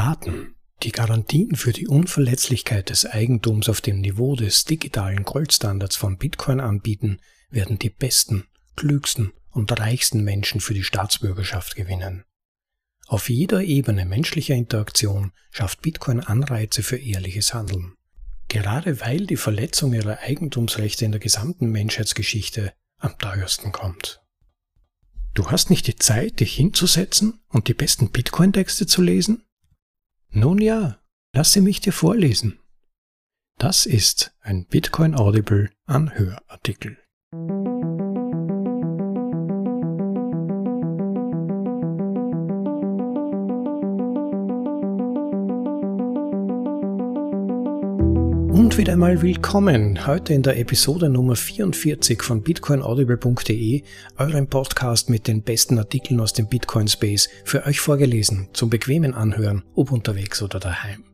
Staaten, die Garantien für die Unverletzlichkeit des Eigentums auf dem Niveau des digitalen Goldstandards von Bitcoin anbieten, werden die besten, klügsten und reichsten Menschen für die Staatsbürgerschaft gewinnen. Auf jeder Ebene menschlicher Interaktion schafft Bitcoin Anreize für ehrliches Handeln. Gerade weil die Verletzung ihrer Eigentumsrechte in der gesamten Menschheitsgeschichte am teuersten kommt. Du hast nicht die Zeit, dich hinzusetzen und die besten Bitcoin-Texte zu lesen? Nun ja, lasse mich dir vorlesen. Das ist ein Bitcoin Audible Anhörartikel. Wieder einmal willkommen heute in der Episode Nummer 44 von bitcoinaudible.de, eurem Podcast mit den besten Artikeln aus dem Bitcoin Space, für euch vorgelesen, zum bequemen Anhören, ob unterwegs oder daheim.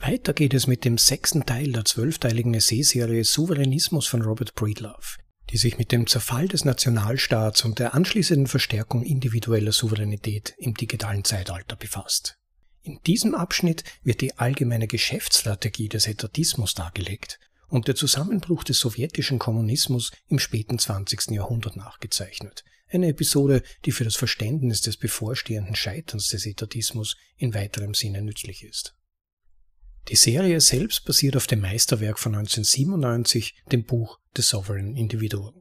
Weiter geht es mit dem sechsten Teil der zwölfteiligen Essayserie Souveränismus von Robert Breedlove, die sich mit dem Zerfall des Nationalstaats und der anschließenden Verstärkung individueller Souveränität im digitalen Zeitalter befasst. In diesem Abschnitt wird die allgemeine Geschäftsstrategie des Etatismus dargelegt und der Zusammenbruch des sowjetischen Kommunismus im späten 20. Jahrhundert nachgezeichnet. Eine Episode, die für das Verständnis des bevorstehenden Scheiterns des Etatismus in weiterem Sinne nützlich ist. Die Serie selbst basiert auf dem Meisterwerk von 1997, dem Buch The Sovereign Individual.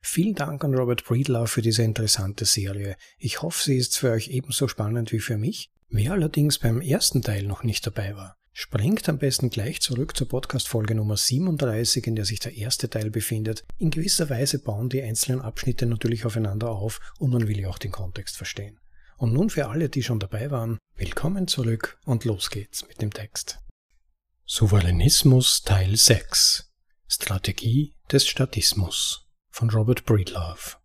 Vielen Dank an Robert Breedlove für diese interessante Serie. Ich hoffe, sie ist für euch ebenso spannend wie für mich Wer allerdings beim ersten Teil noch nicht dabei war, springt am besten gleich zurück zur Podcast-Folge Nummer 37, in der sich der erste Teil befindet. In gewisser Weise bauen die einzelnen Abschnitte natürlich aufeinander auf und man will ja auch den Kontext verstehen. Und nun für alle, die schon dabei waren, willkommen zurück und los geht's mit dem Text. Souveränismus Teil 6 Strategie des Statismus von Robert Breedlove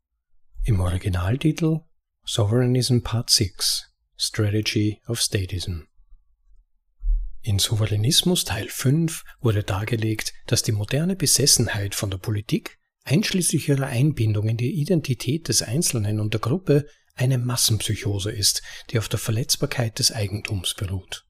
Im Originaltitel Sovereignism Part 6 Strategy of Statism. In Souveränismus Teil 5 wurde dargelegt, dass die moderne Besessenheit von der Politik, einschließlich ihrer Einbindung in die Identität des Einzelnen und der Gruppe, eine Massenpsychose ist, die auf der Verletzbarkeit des Eigentums beruht.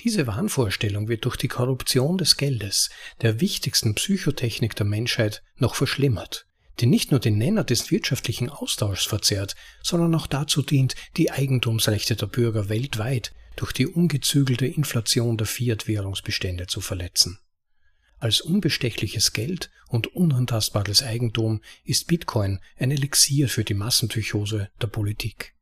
Diese Wahnvorstellung wird durch die Korruption des Geldes, der wichtigsten Psychotechnik der Menschheit, noch verschlimmert die nicht nur den Nenner des wirtschaftlichen Austauschs verzerrt, sondern auch dazu dient, die Eigentumsrechte der Bürger weltweit durch die ungezügelte Inflation der Fiat-Währungsbestände zu verletzen. Als unbestechliches Geld und unantastbares Eigentum ist Bitcoin ein Elixier für die Massenpsychose der Politik.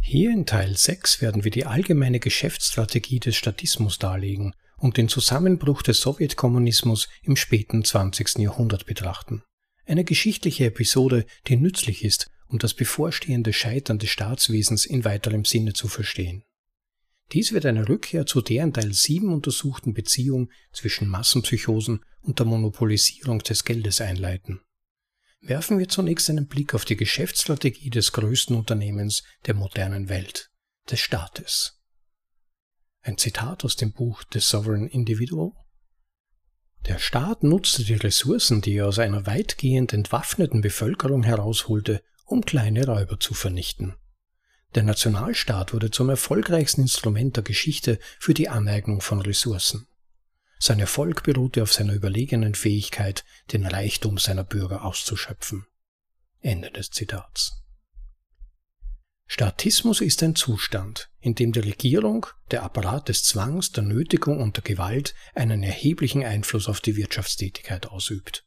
Hier in Teil 6 werden wir die allgemeine Geschäftsstrategie des Statismus darlegen und den Zusammenbruch des Sowjetkommunismus im späten 20. Jahrhundert betrachten. Eine geschichtliche Episode, die nützlich ist, um das bevorstehende Scheitern des Staatswesens in weiterem Sinne zu verstehen. Dies wird eine Rückkehr zu der in Teil 7 untersuchten Beziehung zwischen Massenpsychosen und der Monopolisierung des Geldes einleiten. Werfen wir zunächst einen Blick auf die Geschäftsstrategie des größten Unternehmens der modernen Welt, des Staates. Ein Zitat aus dem Buch The Sovereign Individual der Staat nutzte die Ressourcen, die er aus einer weitgehend entwaffneten Bevölkerung herausholte, um kleine Räuber zu vernichten. Der Nationalstaat wurde zum erfolgreichsten Instrument der Geschichte für die Aneignung von Ressourcen. Sein Erfolg beruhte auf seiner überlegenen Fähigkeit, den Reichtum seiner Bürger auszuschöpfen. Ende des Zitats. Statismus ist ein Zustand, in dem die Regierung, der Apparat des Zwangs, der Nötigung und der Gewalt einen erheblichen Einfluss auf die Wirtschaftstätigkeit ausübt.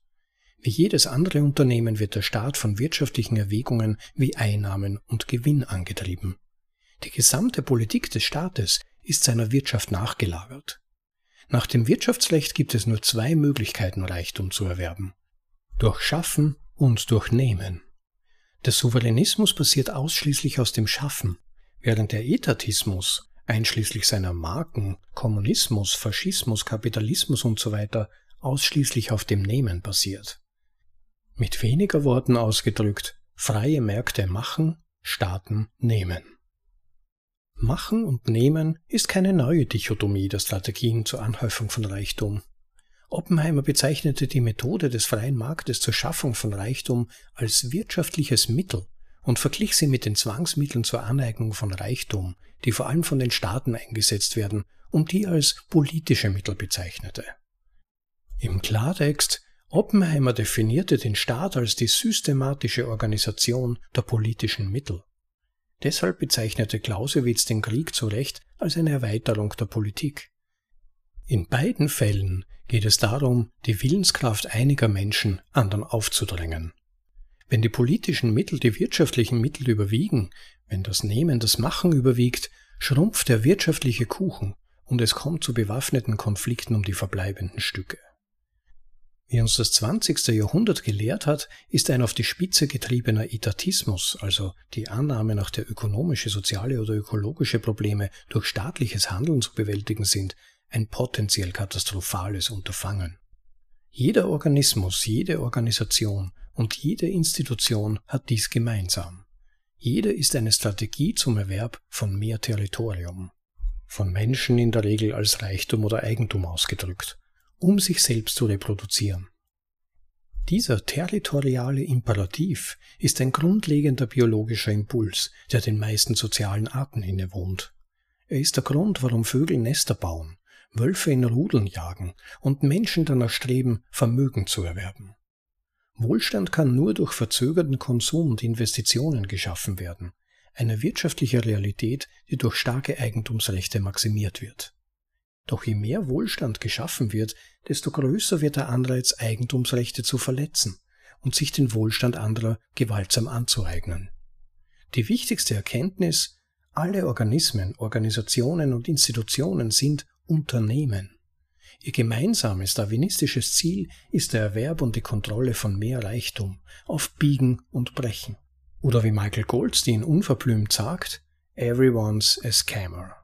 Wie jedes andere Unternehmen wird der Staat von wirtschaftlichen Erwägungen wie Einnahmen und Gewinn angetrieben. Die gesamte Politik des Staates ist seiner Wirtschaft nachgelagert. Nach dem Wirtschaftsrecht gibt es nur zwei Möglichkeiten, Reichtum zu erwerben. Durch Schaffen und durch Nehmen. Der Souveränismus basiert ausschließlich aus dem Schaffen, während der Etatismus, einschließlich seiner Marken, Kommunismus, Faschismus, Kapitalismus usw. So ausschließlich auf dem Nehmen basiert. Mit weniger Worten ausgedrückt, freie Märkte machen, Staaten nehmen. Machen und Nehmen ist keine neue Dichotomie der Strategien zur Anhäufung von Reichtum. Oppenheimer bezeichnete die Methode des freien Marktes zur Schaffung von Reichtum als wirtschaftliches Mittel, und verglich sie mit den Zwangsmitteln zur Aneignung von Reichtum, die vor allem von den Staaten eingesetzt werden und die als politische Mittel bezeichnete. Im Klartext, Oppenheimer definierte den Staat als die systematische Organisation der politischen Mittel. Deshalb bezeichnete Clausewitz den Krieg zu Recht als eine Erweiterung der Politik. In beiden Fällen geht es darum, die Willenskraft einiger Menschen anderen aufzudrängen. Wenn die politischen Mittel die wirtschaftlichen Mittel überwiegen, wenn das Nehmen das Machen überwiegt, schrumpft der wirtschaftliche Kuchen und es kommt zu bewaffneten Konflikten um die verbleibenden Stücke. Wie uns das 20. Jahrhundert gelehrt hat, ist ein auf die Spitze getriebener Etatismus, also die Annahme, nach der ökonomische, soziale oder ökologische Probleme durch staatliches Handeln zu bewältigen sind, ein potenziell katastrophales Unterfangen. Jeder Organismus, jede Organisation und jede Institution hat dies gemeinsam. Jede ist eine Strategie zum Erwerb von mehr Territorium. Von Menschen in der Regel als Reichtum oder Eigentum ausgedrückt um sich selbst zu reproduzieren. Dieser territoriale Imperativ ist ein grundlegender biologischer Impuls, der den meisten sozialen Arten innewohnt. Er ist der Grund, warum Vögel Nester bauen, Wölfe in Rudeln jagen und Menschen danach streben, Vermögen zu erwerben. Wohlstand kann nur durch verzögerten Konsum und Investitionen geschaffen werden, eine wirtschaftliche Realität, die durch starke Eigentumsrechte maximiert wird. Doch je mehr Wohlstand geschaffen wird, desto größer wird der Anreiz, Eigentumsrechte zu verletzen und sich den Wohlstand anderer gewaltsam anzueignen. Die wichtigste Erkenntnis, alle Organismen, Organisationen und Institutionen sind Unternehmen. Ihr gemeinsames darwinistisches Ziel ist der Erwerb und die Kontrolle von mehr Reichtum auf Biegen und Brechen. Oder wie Michael Goldstein unverblümt sagt, everyone's a scammer.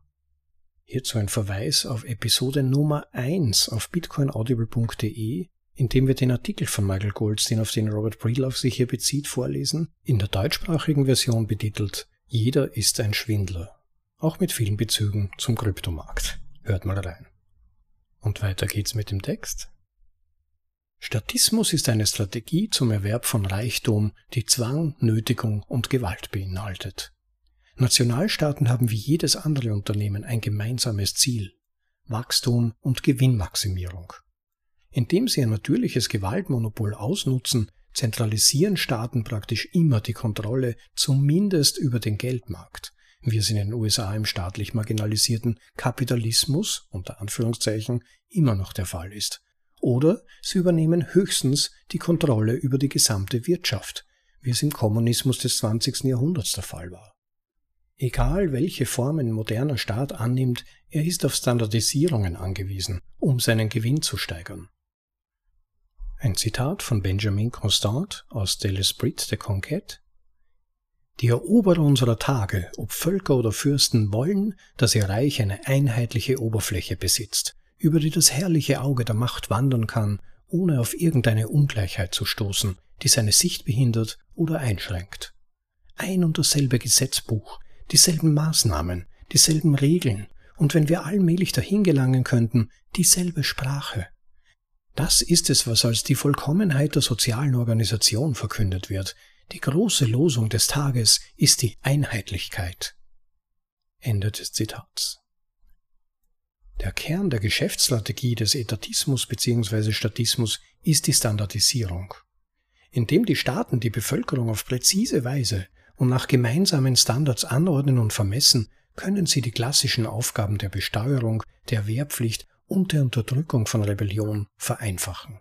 Hierzu ein Verweis auf Episode Nummer 1 auf bitcoinaudible.de, in dem wir den Artikel von Michael Goldstein, auf den Robert Breedlove sich hier bezieht, vorlesen, in der deutschsprachigen Version betitelt Jeder ist ein Schwindler, auch mit vielen Bezügen zum Kryptomarkt. Hört mal rein. Und weiter geht's mit dem Text. Statismus ist eine Strategie zum Erwerb von Reichtum, die Zwang, Nötigung und Gewalt beinhaltet. Nationalstaaten haben wie jedes andere Unternehmen ein gemeinsames Ziel Wachstum und Gewinnmaximierung. Indem sie ein natürliches Gewaltmonopol ausnutzen, zentralisieren Staaten praktisch immer die Kontrolle zumindest über den Geldmarkt, wie es in den USA im staatlich marginalisierten Kapitalismus unter Anführungszeichen immer noch der Fall ist. Oder sie übernehmen höchstens die Kontrolle über die gesamte Wirtschaft, wie es im Kommunismus des 20. Jahrhunderts der Fall war. Egal welche Form ein moderner Staat annimmt, er ist auf Standardisierungen angewiesen, um seinen Gewinn zu steigern. Ein Zitat von Benjamin Constant aus De l'Esprit de Conquête Die Eroberer unserer Tage, ob Völker oder Fürsten, wollen, dass ihr Reich eine einheitliche Oberfläche besitzt, über die das herrliche Auge der Macht wandern kann, ohne auf irgendeine Ungleichheit zu stoßen, die seine Sicht behindert oder einschränkt. Ein und dasselbe Gesetzbuch, dieselben Maßnahmen, dieselben Regeln und wenn wir allmählich dahin gelangen könnten, dieselbe Sprache. Das ist es, was als die Vollkommenheit der sozialen Organisation verkündet wird. Die große Losung des Tages ist die Einheitlichkeit. Ende des Zitats. Der Kern der Geschäftsstrategie des Etatismus bzw. Statismus ist die Standardisierung. Indem die Staaten die Bevölkerung auf präzise Weise und nach gemeinsamen Standards anordnen und vermessen, können sie die klassischen Aufgaben der Besteuerung, der Wehrpflicht und der Unterdrückung von Rebellion vereinfachen.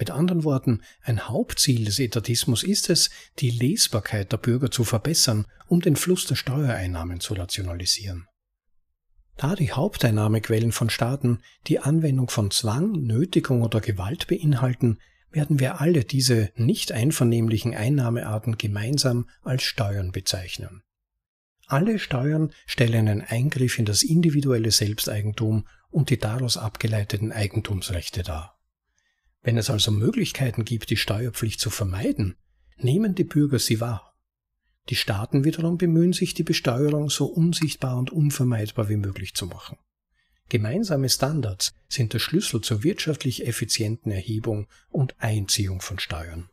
Mit anderen Worten, ein Hauptziel des Etatismus ist es, die Lesbarkeit der Bürger zu verbessern, um den Fluss der Steuereinnahmen zu rationalisieren. Da die Haupteinnahmequellen von Staaten die Anwendung von Zwang, Nötigung oder Gewalt beinhalten, werden wir alle diese nicht einvernehmlichen Einnahmearten gemeinsam als Steuern bezeichnen. Alle Steuern stellen einen Eingriff in das individuelle Selbsteigentum und die daraus abgeleiteten Eigentumsrechte dar. Wenn es also Möglichkeiten gibt, die Steuerpflicht zu vermeiden, nehmen die Bürger sie wahr. Die Staaten wiederum bemühen sich, die Besteuerung so unsichtbar und unvermeidbar wie möglich zu machen. Gemeinsame Standards sind der Schlüssel zur wirtschaftlich effizienten Erhebung und Einziehung von Steuern.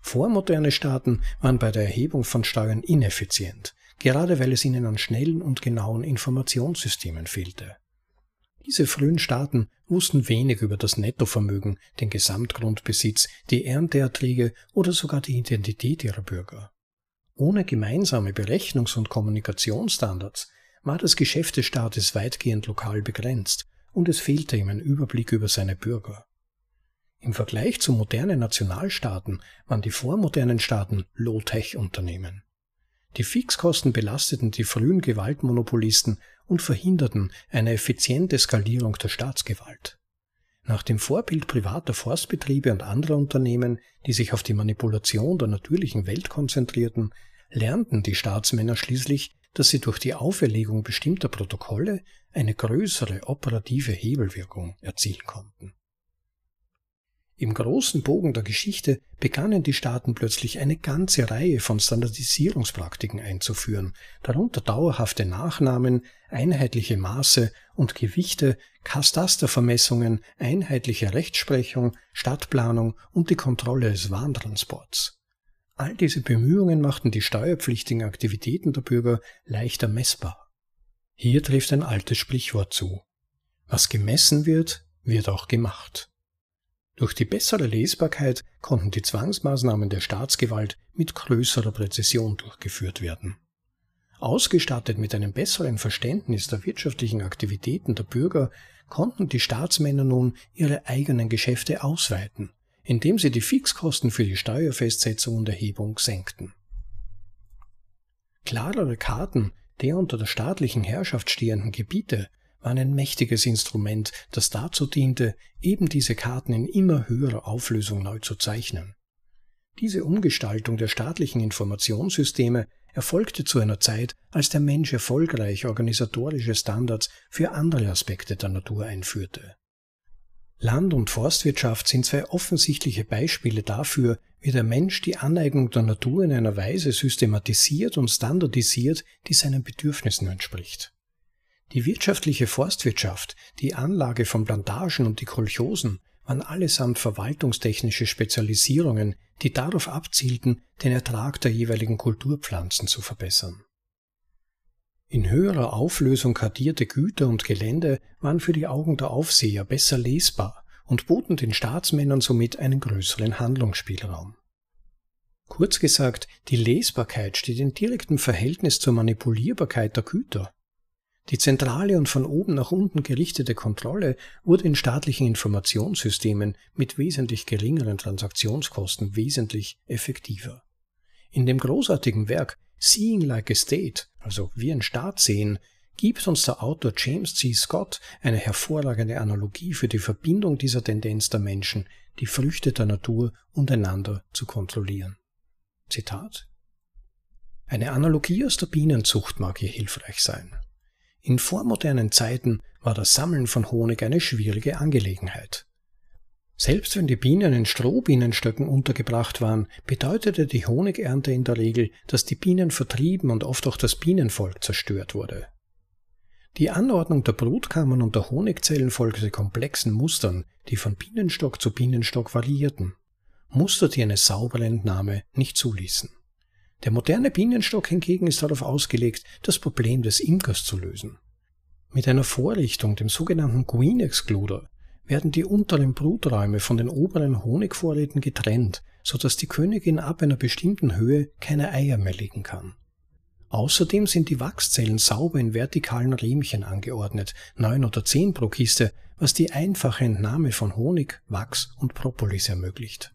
Vormoderne Staaten waren bei der Erhebung von Steuern ineffizient, gerade weil es ihnen an schnellen und genauen Informationssystemen fehlte. Diese frühen Staaten wussten wenig über das Nettovermögen, den Gesamtgrundbesitz, die Ernteerträge oder sogar die Identität ihrer Bürger. Ohne gemeinsame Berechnungs- und Kommunikationsstandards war das Geschäft des Staates weitgehend lokal begrenzt und es fehlte ihm ein Überblick über seine Bürger. Im Vergleich zu modernen Nationalstaaten waren die vormodernen Staaten Low-Tech-Unternehmen. Die Fixkosten belasteten die frühen Gewaltmonopolisten und verhinderten eine effiziente Skalierung der Staatsgewalt. Nach dem Vorbild privater Forstbetriebe und anderer Unternehmen, die sich auf die Manipulation der natürlichen Welt konzentrierten, lernten die Staatsmänner schließlich, dass sie durch die Auferlegung bestimmter Protokolle eine größere operative Hebelwirkung erzielen konnten. Im großen Bogen der Geschichte begannen die Staaten plötzlich eine ganze Reihe von Standardisierungspraktiken einzuführen, darunter dauerhafte Nachnamen, einheitliche Maße und Gewichte, Katastervermessungen, einheitliche Rechtsprechung, Stadtplanung und die Kontrolle des Warntransports. All diese Bemühungen machten die steuerpflichtigen Aktivitäten der Bürger leichter messbar. Hier trifft ein altes Sprichwort zu. Was gemessen wird, wird auch gemacht. Durch die bessere Lesbarkeit konnten die Zwangsmaßnahmen der Staatsgewalt mit größerer Präzision durchgeführt werden. Ausgestattet mit einem besseren Verständnis der wirtschaftlichen Aktivitäten der Bürger konnten die Staatsmänner nun ihre eigenen Geschäfte ausweiten, indem sie die Fixkosten für die Steuerfestsetzung und Erhebung senkten. Klarere Karten der unter der staatlichen Herrschaft stehenden Gebiete war ein mächtiges Instrument, das dazu diente, eben diese Karten in immer höherer Auflösung neu zu zeichnen. Diese Umgestaltung der staatlichen Informationssysteme erfolgte zu einer Zeit, als der Mensch erfolgreich organisatorische Standards für andere Aspekte der Natur einführte. Land- und Forstwirtschaft sind zwei offensichtliche Beispiele dafür, wie der Mensch die Aneignung der Natur in einer Weise systematisiert und standardisiert, die seinen Bedürfnissen entspricht. Die wirtschaftliche Forstwirtschaft, die Anlage von Plantagen und die Kolchosen waren allesamt verwaltungstechnische Spezialisierungen, die darauf abzielten, den Ertrag der jeweiligen Kulturpflanzen zu verbessern. In höherer Auflösung kartierte Güter und Gelände waren für die Augen der Aufseher besser lesbar und boten den Staatsmännern somit einen größeren Handlungsspielraum. Kurz gesagt, die Lesbarkeit steht in direktem Verhältnis zur Manipulierbarkeit der Güter. Die zentrale und von oben nach unten gerichtete Kontrolle wurde in staatlichen Informationssystemen mit wesentlich geringeren Transaktionskosten wesentlich effektiver. In dem großartigen Werk Seeing Like a State, also wie ein Staat sehen, gibt uns der Autor James C. Scott eine hervorragende Analogie für die Verbindung dieser Tendenz der Menschen, die Früchte der Natur untereinander zu kontrollieren. Zitat Eine Analogie aus der Bienenzucht mag hier hilfreich sein. In vormodernen Zeiten war das Sammeln von Honig eine schwierige Angelegenheit. Selbst wenn die Bienen in Strohbienenstöcken untergebracht waren, bedeutete die Honigernte in der Regel, dass die Bienen vertrieben und oft auch das Bienenvolk zerstört wurde. Die Anordnung der Brutkammern und der Honigzellen folgte komplexen Mustern, die von Bienenstock zu Bienenstock variierten. Muster, die eine saubere Entnahme nicht zuließen. Der moderne Bienenstock hingegen ist darauf ausgelegt, das Problem des Imkers zu lösen. Mit einer Vorrichtung, dem sogenannten Queen Excluder, werden die unteren Bruträume von den oberen Honigvorräten getrennt, so dass die Königin ab einer bestimmten Höhe keine Eier mehr legen kann. Außerdem sind die Wachszellen sauber in vertikalen Riemchen angeordnet, neun oder zehn pro Kiste, was die einfache Entnahme von Honig, Wachs und Propolis ermöglicht.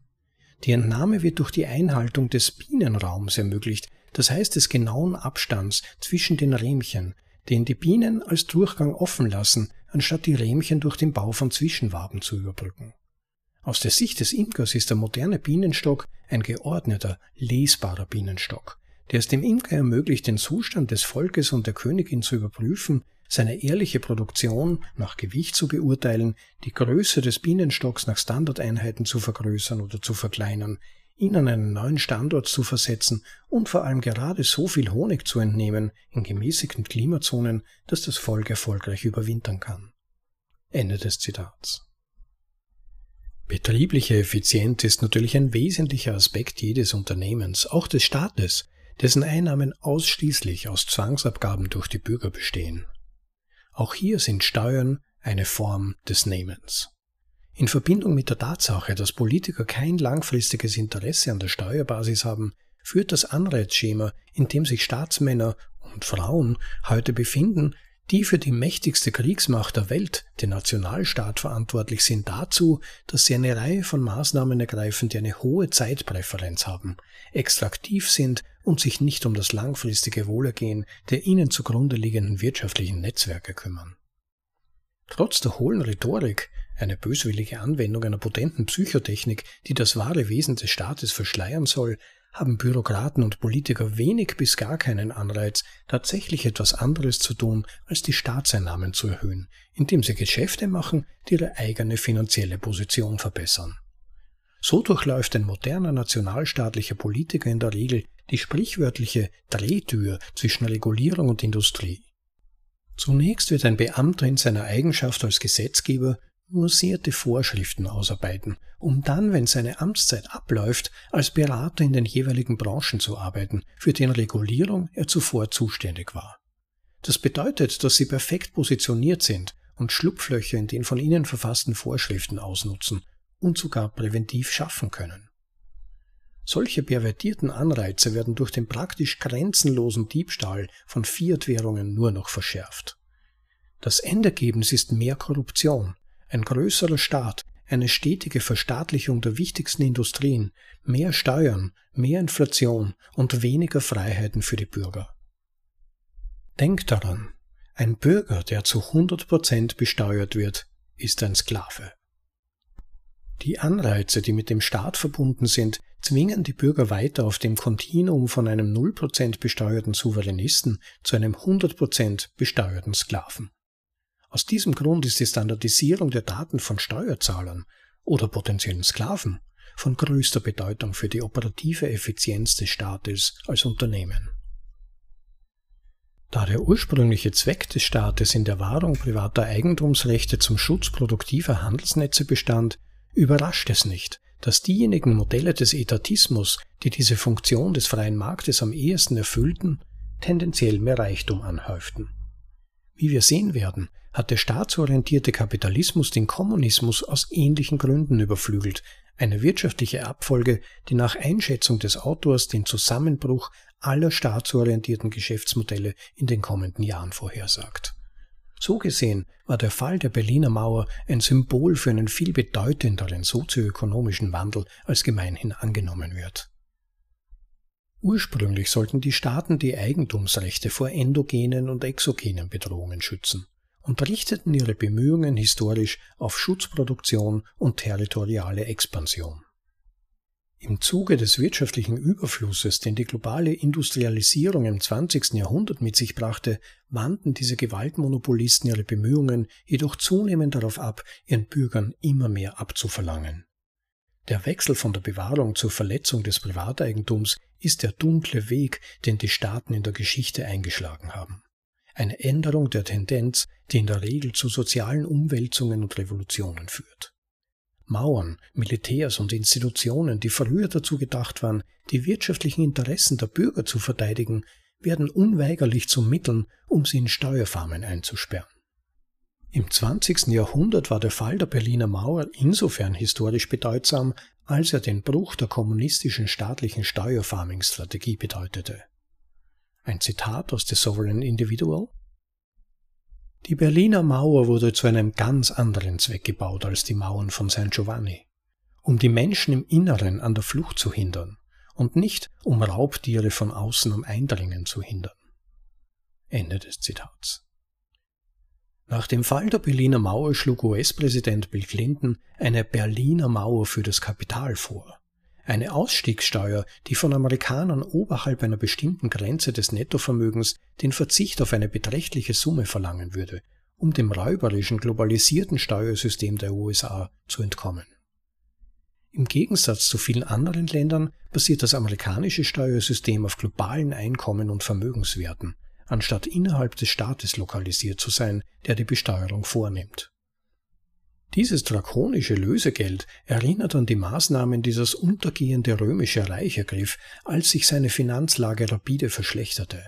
Die Entnahme wird durch die Einhaltung des Bienenraums ermöglicht, das heißt des genauen Abstands zwischen den Rähmchen, den die Bienen als Durchgang offen lassen, anstatt die Rähmchen durch den Bau von Zwischenwaben zu überbrücken. Aus der Sicht des Imkers ist der moderne Bienenstock ein geordneter, lesbarer Bienenstock, der es dem Imker ermöglicht, den Zustand des Volkes und der Königin zu überprüfen, seine ehrliche Produktion nach Gewicht zu beurteilen, die Größe des Bienenstocks nach Standardeinheiten zu vergrößern oder zu verkleinern, ihn an einen neuen Standort zu versetzen und vor allem gerade so viel Honig zu entnehmen in gemäßigten Klimazonen, dass das Volk erfolgreich überwintern kann. Ende des Zitats. Betriebliche Effizienz ist natürlich ein wesentlicher Aspekt jedes Unternehmens, auch des Staates, dessen Einnahmen ausschließlich aus Zwangsabgaben durch die Bürger bestehen. Auch hier sind Steuern eine Form des Nehmens. In Verbindung mit der Tatsache, dass Politiker kein langfristiges Interesse an der Steuerbasis haben, führt das Anreizschema, in dem sich Staatsmänner und Frauen heute befinden, die für die mächtigste Kriegsmacht der Welt, den Nationalstaat, verantwortlich sind, dazu, dass sie eine Reihe von Maßnahmen ergreifen, die eine hohe Zeitpräferenz haben, extraktiv sind und sich nicht um das langfristige Wohlergehen der ihnen zugrunde liegenden wirtschaftlichen Netzwerke kümmern. Trotz der hohlen Rhetorik, eine böswillige Anwendung einer potenten Psychotechnik, die das wahre Wesen des Staates verschleiern soll, haben Bürokraten und Politiker wenig bis gar keinen Anreiz, tatsächlich etwas anderes zu tun, als die Staatseinnahmen zu erhöhen, indem sie Geschäfte machen, die ihre eigene finanzielle Position verbessern. So durchläuft ein moderner nationalstaatlicher Politiker in der Regel die sprichwörtliche Drehtür zwischen Regulierung und Industrie. Zunächst wird ein Beamter in seiner Eigenschaft als Gesetzgeber nuancierte Vorschriften ausarbeiten, um dann, wenn seine Amtszeit abläuft, als Berater in den jeweiligen Branchen zu arbeiten, für deren Regulierung er zuvor zuständig war. Das bedeutet, dass sie perfekt positioniert sind und Schlupflöcher in den von ihnen verfassten Vorschriften ausnutzen und sogar präventiv schaffen können. Solche pervertierten Anreize werden durch den praktisch grenzenlosen Diebstahl von Fiat-Währungen nur noch verschärft. Das Endergebnis ist mehr Korruption, ein größerer Staat, eine stetige Verstaatlichung der wichtigsten Industrien, mehr Steuern, mehr Inflation und weniger Freiheiten für die Bürger. Denkt daran, ein Bürger, der zu 100 Prozent besteuert wird, ist ein Sklave. Die Anreize, die mit dem Staat verbunden sind, zwingen die Bürger weiter auf dem Kontinuum von einem 0% besteuerten Souveränisten zu einem 100% besteuerten Sklaven. Aus diesem Grund ist die Standardisierung der Daten von Steuerzahlern oder potenziellen Sklaven von größter Bedeutung für die operative Effizienz des Staates als Unternehmen. Da der ursprüngliche Zweck des Staates in der Wahrung privater Eigentumsrechte zum Schutz produktiver Handelsnetze bestand, überrascht es nicht, dass diejenigen Modelle des Etatismus, die diese Funktion des freien Marktes am ehesten erfüllten, tendenziell mehr Reichtum anhäuften. Wie wir sehen werden, hat der staatsorientierte Kapitalismus den Kommunismus aus ähnlichen Gründen überflügelt, eine wirtschaftliche Abfolge, die nach Einschätzung des Autors den Zusammenbruch aller staatsorientierten Geschäftsmodelle in den kommenden Jahren vorhersagt. So gesehen war der Fall der Berliner Mauer ein Symbol für einen viel bedeutenderen sozioökonomischen Wandel, als gemeinhin angenommen wird. Ursprünglich sollten die Staaten die Eigentumsrechte vor endogenen und exogenen Bedrohungen schützen und richteten ihre Bemühungen historisch auf Schutzproduktion und territoriale Expansion. Im Zuge des wirtschaftlichen Überflusses, den die globale Industrialisierung im 20. Jahrhundert mit sich brachte, wandten diese Gewaltmonopolisten ihre Bemühungen jedoch zunehmend darauf ab, ihren Bürgern immer mehr abzuverlangen. Der Wechsel von der Bewahrung zur Verletzung des Privateigentums ist der dunkle Weg, den die Staaten in der Geschichte eingeschlagen haben. Eine Änderung der Tendenz, die in der Regel zu sozialen Umwälzungen und Revolutionen führt. Mauern, Militärs und Institutionen, die früher dazu gedacht waren, die wirtschaftlichen Interessen der Bürger zu verteidigen, werden unweigerlich zu Mitteln, um sie in Steuerfarmen einzusperren. Im 20. Jahrhundert war der Fall der Berliner Mauer insofern historisch bedeutsam, als er den Bruch der kommunistischen staatlichen Steuerfarming-Strategie bedeutete. Ein Zitat aus The Sovereign Individual. Die Berliner Mauer wurde zu einem ganz anderen Zweck gebaut als die Mauern von San Giovanni, um die Menschen im Inneren an der Flucht zu hindern und nicht um Raubtiere von außen am Eindringen zu hindern. Ende des Zitats. Nach dem Fall der Berliner Mauer schlug US-Präsident Bill Clinton eine Berliner Mauer für das Kapital vor. Eine Ausstiegssteuer, die von Amerikanern oberhalb einer bestimmten Grenze des Nettovermögens den Verzicht auf eine beträchtliche Summe verlangen würde, um dem räuberischen globalisierten Steuersystem der USA zu entkommen. Im Gegensatz zu vielen anderen Ländern basiert das amerikanische Steuersystem auf globalen Einkommen und Vermögenswerten, anstatt innerhalb des Staates lokalisiert zu sein, der die Besteuerung vornimmt. Dieses drakonische Lösegeld erinnert an die Maßnahmen, die das untergehende römische Reich ergriff, als sich seine Finanzlage rapide verschlechterte.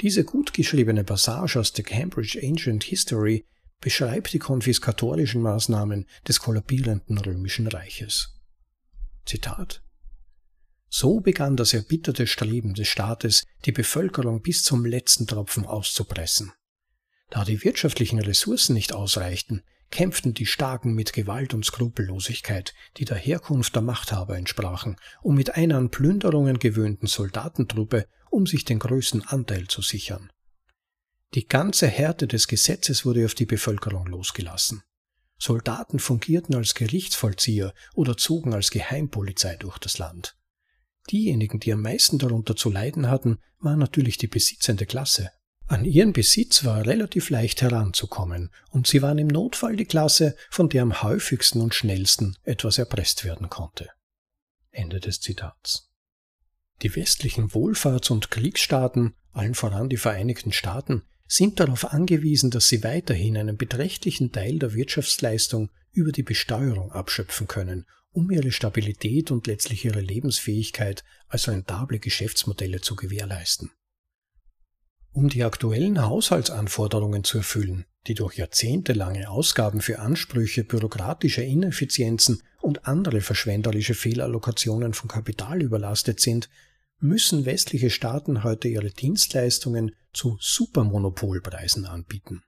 Diese gut geschriebene Passage aus der Cambridge Ancient History beschreibt die konfiskatorischen Maßnahmen des kollabierenden römischen Reiches. Zitat So begann das erbitterte Streben des Staates, die Bevölkerung bis zum letzten Tropfen auszupressen. Da die wirtschaftlichen Ressourcen nicht ausreichten, kämpften die Starken mit Gewalt und Skrupellosigkeit, die der Herkunft der Machthaber entsprachen, um mit einer an Plünderungen gewöhnten Soldatentruppe, um sich den größten Anteil zu sichern. Die ganze Härte des Gesetzes wurde auf die Bevölkerung losgelassen. Soldaten fungierten als Gerichtsvollzieher oder zogen als Geheimpolizei durch das Land. Diejenigen, die am meisten darunter zu leiden hatten, waren natürlich die besitzende Klasse, an ihren Besitz war relativ leicht heranzukommen, und sie waren im Notfall die Klasse, von der am häufigsten und schnellsten etwas erpresst werden konnte. Ende des Zitats. Die westlichen Wohlfahrts- und Kriegsstaaten, allen voran die Vereinigten Staaten, sind darauf angewiesen, dass sie weiterhin einen beträchtlichen Teil der Wirtschaftsleistung über die Besteuerung abschöpfen können, um ihre Stabilität und letztlich ihre Lebensfähigkeit als rentable Geschäftsmodelle zu gewährleisten. Um die aktuellen Haushaltsanforderungen zu erfüllen, die durch jahrzehntelange Ausgaben für Ansprüche, bürokratische Ineffizienzen und andere verschwenderische Fehlallokationen von Kapital überlastet sind, müssen westliche Staaten heute ihre Dienstleistungen zu Supermonopolpreisen anbieten.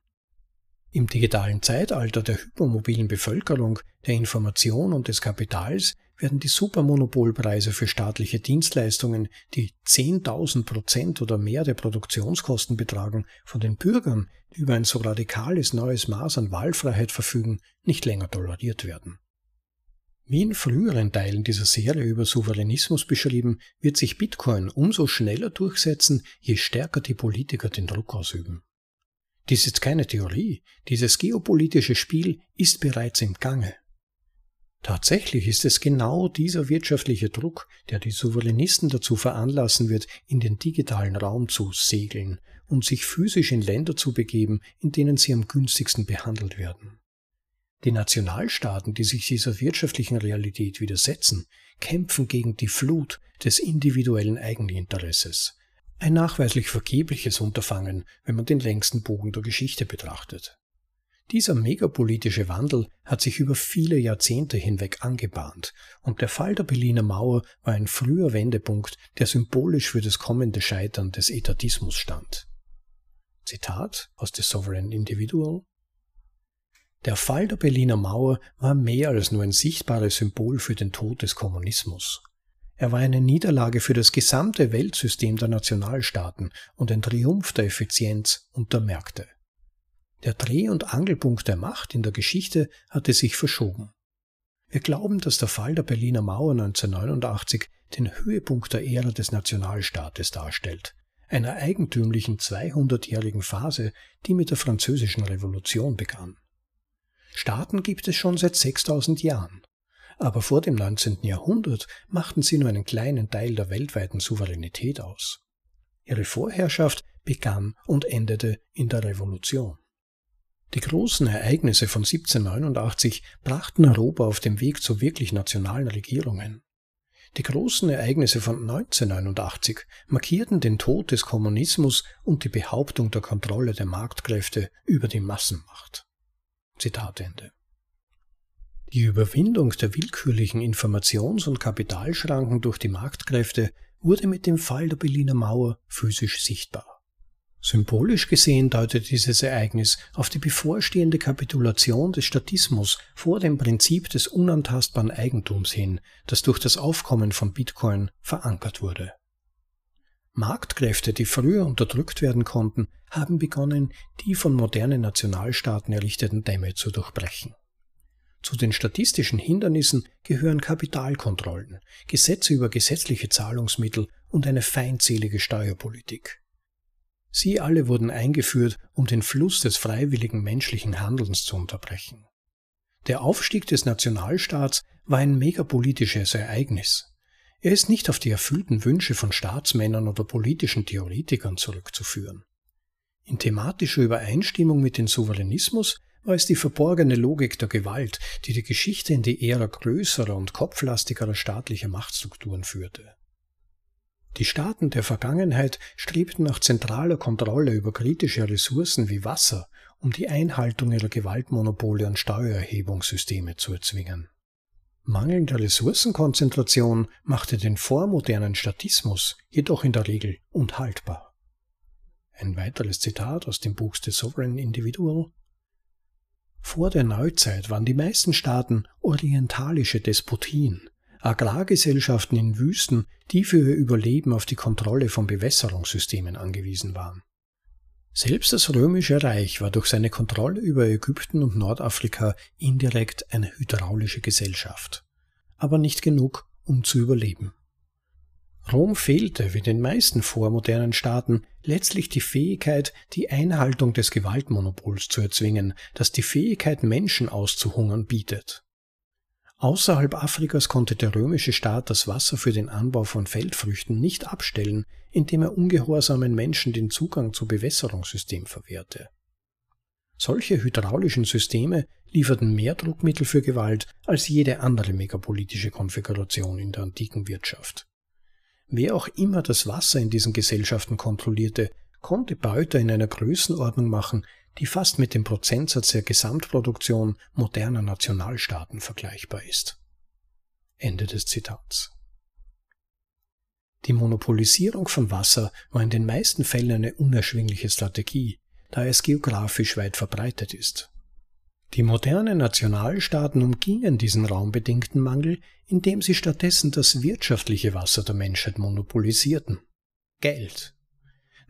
Im digitalen Zeitalter der hypermobilen Bevölkerung, der Information und des Kapitals werden die Supermonopolpreise für staatliche Dienstleistungen, die 10.000 Prozent oder mehr der Produktionskosten betragen, von den Bürgern, die über ein so radikales neues Maß an Wahlfreiheit verfügen, nicht länger toleriert werden. Wie in früheren Teilen dieser Serie über Souveränismus beschrieben, wird sich Bitcoin umso schneller durchsetzen, je stärker die Politiker den Druck ausüben. Dies ist keine Theorie, dieses geopolitische Spiel ist bereits im Gange. Tatsächlich ist es genau dieser wirtschaftliche Druck, der die Souveränisten dazu veranlassen wird, in den digitalen Raum zu segeln und sich physisch in Länder zu begeben, in denen sie am günstigsten behandelt werden. Die Nationalstaaten, die sich dieser wirtschaftlichen Realität widersetzen, kämpfen gegen die Flut des individuellen Eigeninteresses. Ein nachweislich vergebliches Unterfangen, wenn man den längsten Bogen der Geschichte betrachtet. Dieser megapolitische Wandel hat sich über viele Jahrzehnte hinweg angebahnt, und der Fall der Berliner Mauer war ein früher Wendepunkt, der symbolisch für das kommende Scheitern des Etatismus stand. Zitat aus The Sovereign Individual Der Fall der Berliner Mauer war mehr als nur ein sichtbares Symbol für den Tod des Kommunismus. Er war eine Niederlage für das gesamte Weltsystem der Nationalstaaten und ein Triumph der Effizienz und der Märkte. Der Dreh- und Angelpunkt der Macht in der Geschichte hatte sich verschoben. Wir glauben, dass der Fall der Berliner Mauer 1989 den Höhepunkt der Ära des Nationalstaates darstellt, einer eigentümlichen 200-jährigen Phase, die mit der Französischen Revolution begann. Staaten gibt es schon seit 6000 Jahren, aber vor dem 19. Jahrhundert machten sie nur einen kleinen Teil der weltweiten Souveränität aus. Ihre Vorherrschaft begann und endete in der Revolution. Die großen Ereignisse von 1789 brachten Europa auf dem Weg zu wirklich nationalen Regierungen. Die großen Ereignisse von 1989 markierten den Tod des Kommunismus und die Behauptung der Kontrolle der Marktkräfte über die Massenmacht. Zitat Ende. Die Überwindung der willkürlichen Informations- und Kapitalschranken durch die Marktkräfte wurde mit dem Fall der Berliner Mauer physisch sichtbar. Symbolisch gesehen deutet dieses Ereignis auf die bevorstehende Kapitulation des Statismus vor dem Prinzip des unantastbaren Eigentums hin, das durch das Aufkommen von Bitcoin verankert wurde. Marktkräfte, die früher unterdrückt werden konnten, haben begonnen, die von modernen Nationalstaaten errichteten Dämme zu durchbrechen. Zu den statistischen Hindernissen gehören Kapitalkontrollen, Gesetze über gesetzliche Zahlungsmittel und eine feindselige Steuerpolitik. Sie alle wurden eingeführt, um den Fluss des freiwilligen menschlichen Handelns zu unterbrechen. Der Aufstieg des Nationalstaats war ein megapolitisches Ereignis. Er ist nicht auf die erfüllten Wünsche von Staatsmännern oder politischen Theoretikern zurückzuführen. In thematischer Übereinstimmung mit dem Souveränismus war es die verborgene Logik der Gewalt, die die Geschichte in die Ära größerer und kopflastigerer staatlicher Machtstrukturen führte. Die Staaten der Vergangenheit strebten nach zentraler Kontrolle über kritische Ressourcen wie Wasser, um die Einhaltung ihrer Gewaltmonopole und Steuererhebungssysteme zu erzwingen. Mangelnde Ressourcenkonzentration machte den vormodernen Statismus jedoch in der Regel unhaltbar. Ein weiteres Zitat aus dem Buch The Sovereign Individual Vor der Neuzeit waren die meisten Staaten orientalische Despotien, Agrargesellschaften in Wüsten, die für ihr Überleben auf die Kontrolle von Bewässerungssystemen angewiesen waren. Selbst das römische Reich war durch seine Kontrolle über Ägypten und Nordafrika indirekt eine hydraulische Gesellschaft, aber nicht genug, um zu überleben. Rom fehlte, wie den meisten vormodernen Staaten, letztlich die Fähigkeit, die Einhaltung des Gewaltmonopols zu erzwingen, das die Fähigkeit, Menschen auszuhungern, bietet. Außerhalb Afrikas konnte der römische Staat das Wasser für den Anbau von Feldfrüchten nicht abstellen, indem er ungehorsamen Menschen den Zugang zu Bewässerungssystem verwehrte. Solche hydraulischen Systeme lieferten mehr Druckmittel für Gewalt als jede andere megapolitische Konfiguration in der antiken Wirtschaft. Wer auch immer das Wasser in diesen Gesellschaften kontrollierte, konnte Beute in einer Größenordnung machen, die fast mit dem Prozentsatz der Gesamtproduktion moderner Nationalstaaten vergleichbar ist. Ende des Zitats. Die Monopolisierung von Wasser war in den meisten Fällen eine unerschwingliche Strategie, da es geografisch weit verbreitet ist. Die modernen Nationalstaaten umgingen diesen raumbedingten Mangel, indem sie stattdessen das wirtschaftliche Wasser der Menschheit monopolisierten. Geld,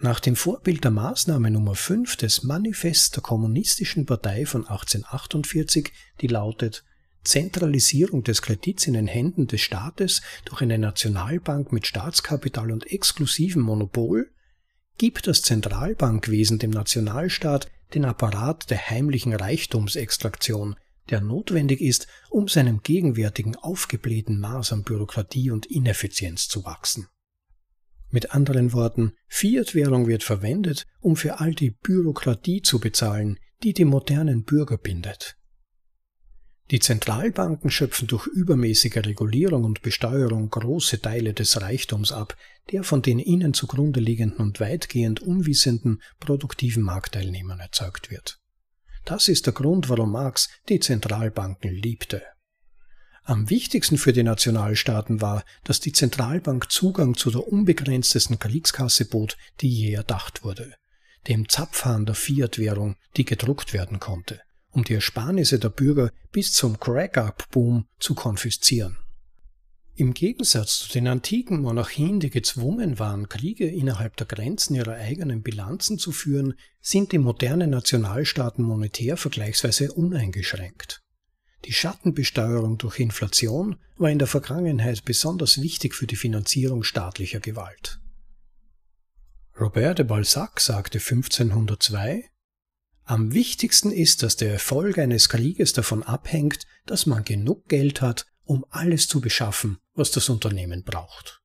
nach dem Vorbild der Maßnahme Nummer 5 des Manifests der Kommunistischen Partei von 1848, die lautet Zentralisierung des Kredits in den Händen des Staates durch eine Nationalbank mit Staatskapital und exklusivem Monopol, gibt das Zentralbankwesen dem Nationalstaat den Apparat der heimlichen Reichtumsextraktion, der notwendig ist, um seinem gegenwärtigen aufgeblähten Maß an Bürokratie und Ineffizienz zu wachsen. Mit anderen Worten, Fiat-Währung wird verwendet, um für all die Bürokratie zu bezahlen, die die modernen Bürger bindet. Die Zentralbanken schöpfen durch übermäßige Regulierung und Besteuerung große Teile des Reichtums ab, der von den ihnen zugrunde liegenden und weitgehend unwissenden produktiven Marktteilnehmern erzeugt wird. Das ist der Grund, warum Marx die Zentralbanken liebte. Am wichtigsten für die Nationalstaaten war, dass die Zentralbank Zugang zu der unbegrenztesten Kriegskasse bot, die je erdacht wurde, dem Zapfhahn der Fiat-Währung, die gedruckt werden konnte, um die Ersparnisse der Bürger bis zum Crack-Up-Boom zu konfiszieren. Im Gegensatz zu den antiken Monarchien, die gezwungen waren, Kriege innerhalb der Grenzen ihrer eigenen Bilanzen zu führen, sind die modernen Nationalstaaten monetär vergleichsweise uneingeschränkt. Die Schattenbesteuerung durch Inflation war in der Vergangenheit besonders wichtig für die Finanzierung staatlicher Gewalt. Robert de Balzac sagte 1502 Am wichtigsten ist, dass der Erfolg eines Krieges davon abhängt, dass man genug Geld hat, um alles zu beschaffen, was das Unternehmen braucht.